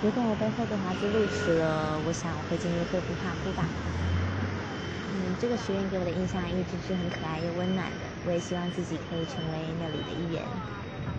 如果我被霍格华兹录取了，我想我会进入霍夫帕夫吧。嗯，这个学院给我的印象一直是很可爱又温暖的，我也希望自己可以成为那里的一。